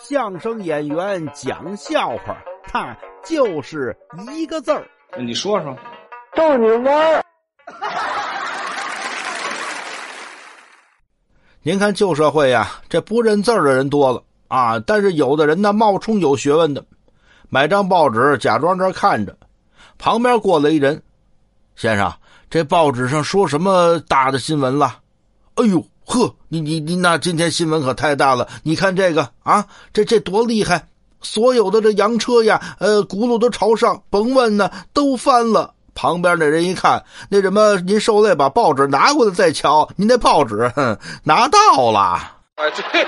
相声演员讲笑话，他就是一个字儿。你说说，逗你玩儿。您看旧社会呀，这不认字儿的人多了啊，但是有的人呢冒充有学问的，买张报纸假装这看着，旁边过来一人，先生，这报纸上说什么大的新闻了？哎呦呵，你你你那今天新闻可太大了！你看这个啊，这这多厉害！所有的这洋车呀，呃，轱辘都朝上，甭问呢，都翻了。旁边那人一看，那什么，您受累把报纸拿过来再瞧，您那报纸哼拿到了。啊，对。